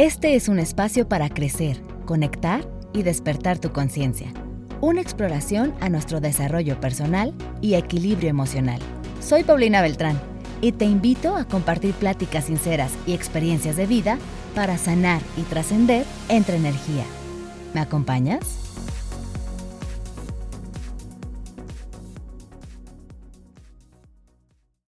Este es un espacio para crecer, conectar y despertar tu conciencia. Una exploración a nuestro desarrollo personal y equilibrio emocional. Soy Paulina Beltrán y te invito a compartir pláticas sinceras y experiencias de vida para sanar y trascender entre energía. ¿Me acompañas?